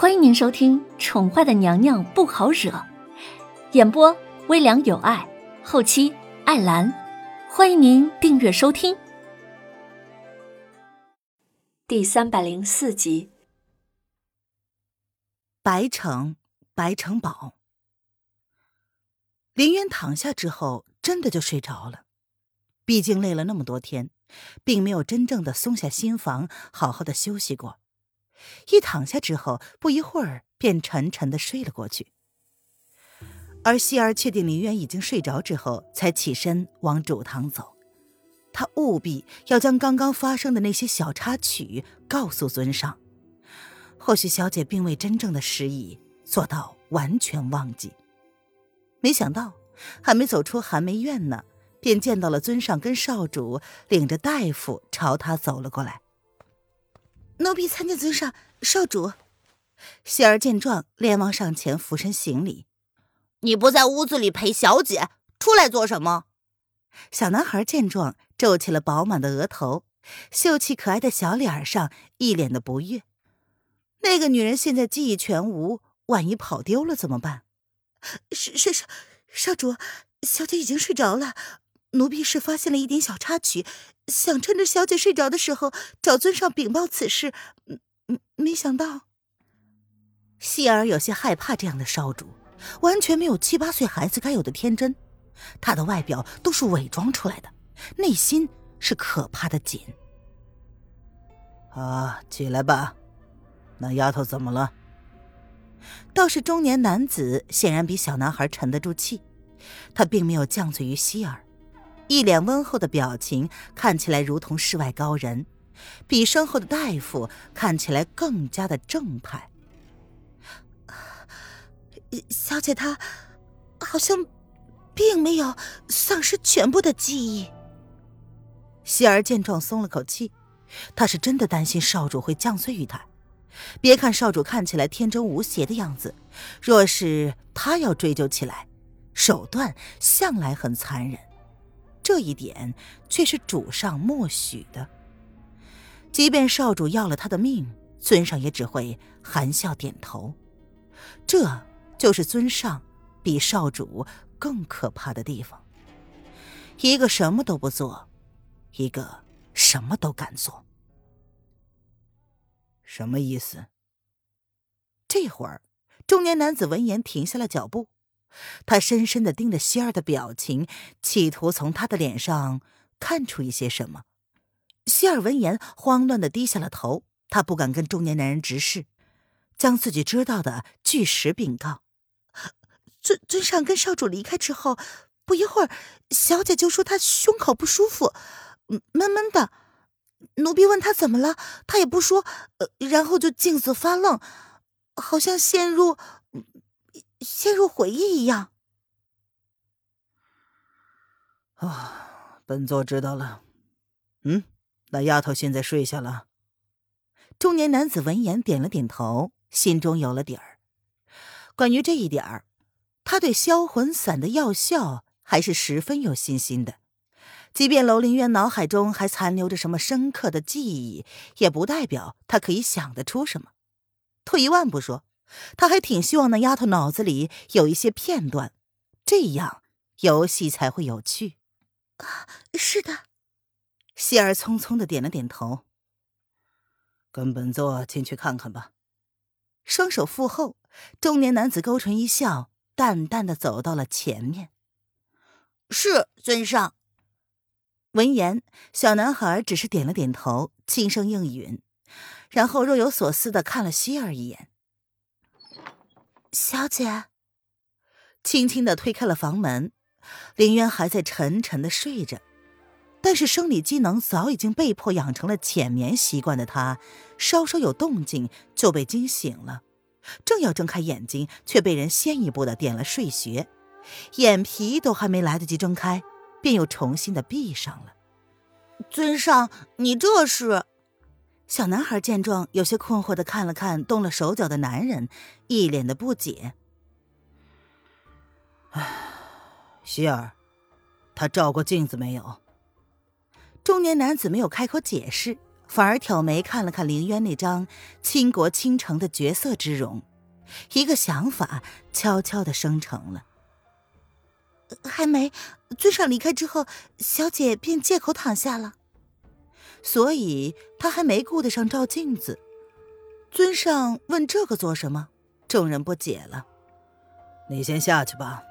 欢迎您收听《宠坏的娘娘不好惹》，演播微凉有爱，后期艾兰。欢迎您订阅收听。第三百零四集，白城白城堡。林渊躺下之后，真的就睡着了。毕竟累了那么多天，并没有真正的松下心房，好好的休息过。一躺下之后，不一会儿便沉沉的睡了过去。而希儿确定林渊已经睡着之后，才起身往主堂走。他务必要将刚刚发生的那些小插曲告诉尊上。或许小姐并未真正的失忆，做到完全忘记。没想到，还没走出寒梅院呢，便见到了尊上跟少主领着大夫朝他走了过来。奴婢参见尊上、少主。希儿见状，连忙上前俯身行礼。你不在屋子里陪小姐，出来做什么？小男孩见状，皱起了饱满的额头，秀气可爱的小脸上一脸的不悦。那个女人现在记忆全无，万一跑丢了怎么办？是是是，少主，小姐已经睡着了。奴婢是发现了一点小插曲，想趁着小姐睡着的时候找尊上禀报此事。嗯嗯，没想到，希儿有些害怕这样的少主，完全没有七八岁孩子该有的天真。他的外表都是伪装出来的，内心是可怕的紧。啊，起来吧，那丫头怎么了？倒是中年男子显然比小男孩沉得住气，他并没有犟嘴于希儿。一脸温厚的表情，看起来如同世外高人，比身后的大夫看起来更加的正派。小姐她好像并没有丧失全部的记忆。希儿见状松了口气，她是真的担心少主会降罪于他。别看少主看起来天真无邪的样子，若是他要追究起来，手段向来很残忍。这一点却是主上默许的。即便少主要了他的命，尊上也只会含笑点头。这就是尊上比少主更可怕的地方：一个什么都不做，一个什么都敢做。什么意思？这会儿，中年男子闻言停下了脚步。他深深的盯着希儿的表情，企图从他的脸上看出一些什么。希儿闻言，慌乱的低下了头。他不敢跟中年男人直视，将自己知道的据实禀告。尊尊上跟少主离开之后，不一会儿，小姐就说她胸口不舒服，闷闷的。奴婢问她怎么了，她也不说，然后就镜子发愣，好像陷入。陷入回忆一样。啊，本座知道了。嗯，那丫头现在睡下了。中年男子闻言点了点头，心中有了底儿。关于这一点儿，他对销魂散的药效还是十分有信心的。即便楼凌渊脑海中还残留着什么深刻的记忆，也不代表他可以想得出什么。退一万步说。他还挺希望那丫头脑子里有一些片段，这样游戏才会有趣。啊，是的。希儿匆匆的点了点头。跟本座进去看看吧。双手负后，中年男子勾唇一笑，淡淡的走到了前面。是尊上。闻言，小男孩只是点了点头，轻声应允，然后若有所思的看了希儿一眼。小姐，轻轻的推开了房门。林渊还在沉沉的睡着，但是生理机能早已经被迫养成了浅眠习惯的他，稍稍有动静就被惊醒了。正要睁开眼睛，却被人先一步的点了睡穴，眼皮都还没来得及睁开，便又重新的闭上了。尊上，你这是？小男孩见状，有些困惑的看了看动了手脚的男人，一脸的不解。唉，希儿，他照过镜子没有？中年男子没有开口解释，反而挑眉看了看凌渊那张倾国倾城的绝色之容，一个想法悄悄的生成了。还没，尊上离开之后，小姐便借口躺下了，所以他还没顾得上照镜子。尊上问这个做什么？众人不解了。你先下去吧，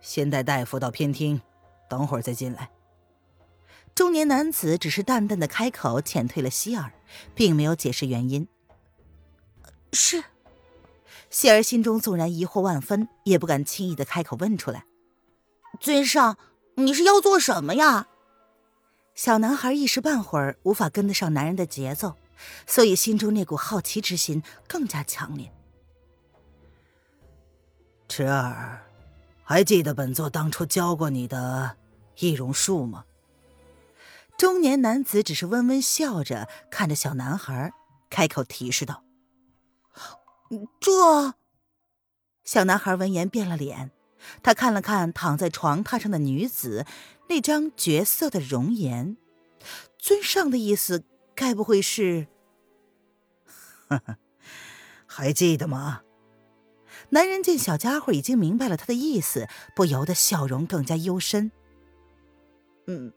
先带大夫到偏厅，等会儿再进来。中年男子只是淡淡的开口，遣退了希儿，并没有解释原因。是，希儿心中纵然疑惑万分，也不敢轻易的开口问出来。尊上，你是要做什么呀？小男孩一时半会儿无法跟得上男人的节奏，所以心中那股好奇之心更加强烈。池儿，还记得本座当初教过你的易容术吗？中年男子只是温温笑着看着小男孩，开口提示道：“这……”小男孩闻言变了脸，他看了看躺在床榻上的女子，那张绝色的容颜，尊上的意思该不会是……呵呵，还记得吗？男人见小家伙已经明白了他的意思，不由得笑容更加幽深。嗯，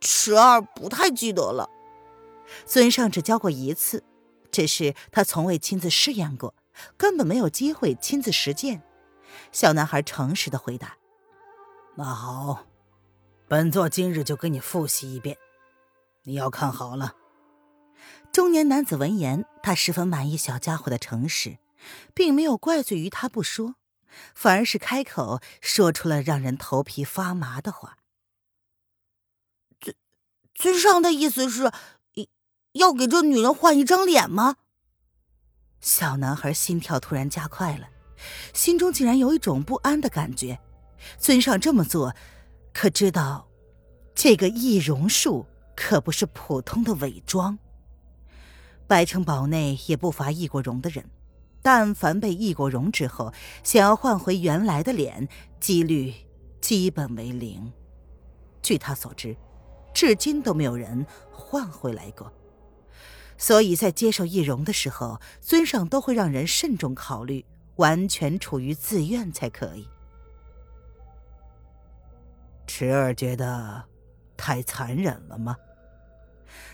池儿不太记得了。尊上只教过一次，只是他从未亲自试验过，根本没有机会亲自实践。小男孩诚实的回答：“那好，本座今日就给你复习一遍，你要看好了。”中年男子闻言，他十分满意小家伙的诚实。并没有怪罪于他不说，反而是开口说出了让人头皮发麻的话。尊尊上的意思是，要给这女人换一张脸吗？小男孩心跳突然加快了，心中竟然有一种不安的感觉。尊上这么做，可知道，这个易容术可不是普通的伪装。白城堡内也不乏易过容的人。但凡被易过容之后，想要换回原来的脸，几率基本为零。据他所知，至今都没有人换回来过。所以在接受易容的时候，尊上都会让人慎重考虑，完全处于自愿才可以。池儿觉得太残忍了吗？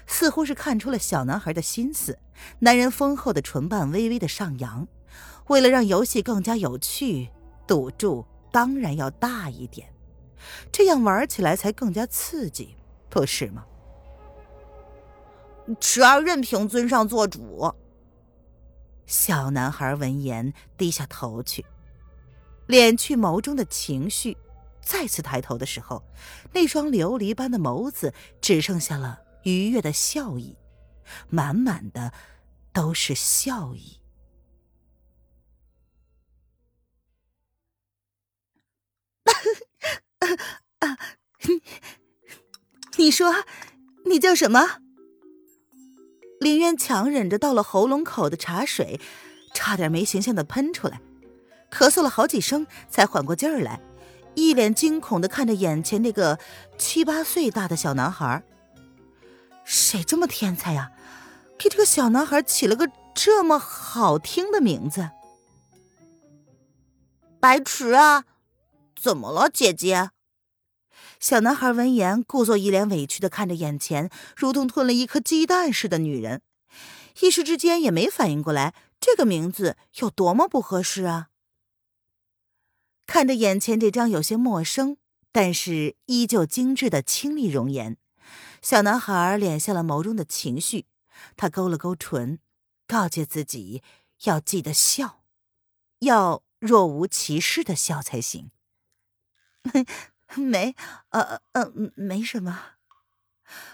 似乎是看出了小男孩的心思，男人丰厚的唇瓣微微的上扬。为了让游戏更加有趣，赌注当然要大一点，这样玩起来才更加刺激，不是吗？池儿任凭尊上做主。小男孩闻言低下头去，敛去眸中的情绪，再次抬头的时候，那双琉璃般的眸子只剩下了。愉悦的笑意，满满的都是笑意。你说，你叫什么？林渊强忍着到了喉咙口的茶水，差点没形象的喷出来，咳嗽了好几声才缓过劲儿来，一脸惊恐的看着眼前那个七八岁大的小男孩。谁这么天才呀？给这个小男孩起了个这么好听的名字。白池啊，怎么了，姐姐？小男孩闻言，故作一脸委屈的看着眼前如同吞了一颗鸡蛋似的女人，一时之间也没反应过来这个名字有多么不合适啊。看着眼前这张有些陌生，但是依旧精致的清丽容颜。小男孩敛下了眸中的情绪，他勾了勾唇，告诫自己要记得笑，要若无其事的笑才行。没，呃呃，没什么。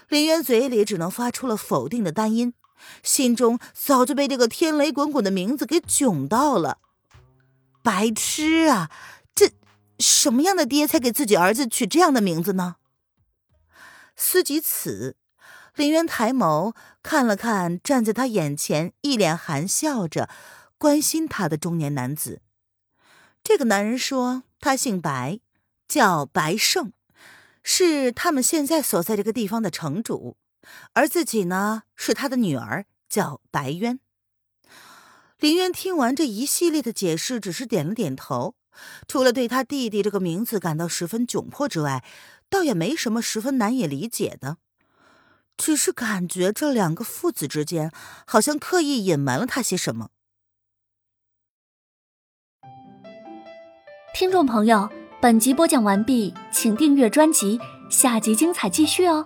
林渊嘴里只能发出了否定的单音，心中早就被这个天雷滚滚的名字给囧到了。白痴啊！什么样的爹才给自己儿子取这样的名字呢？思及此，林渊抬眸看了看站在他眼前，一脸含笑着关心他的中年男子。这个男人说他姓白，叫白胜，是他们现在所在这个地方的城主，而自己呢是他的女儿，叫白渊。林渊听完这一系列的解释，只是点了点头，除了对他弟弟这个名字感到十分窘迫之外，倒也没什么十分难以理解的，只是感觉这两个父子之间好像刻意隐瞒了他些什么。听众朋友，本集播讲完毕，请订阅专辑，下集精彩继续哦。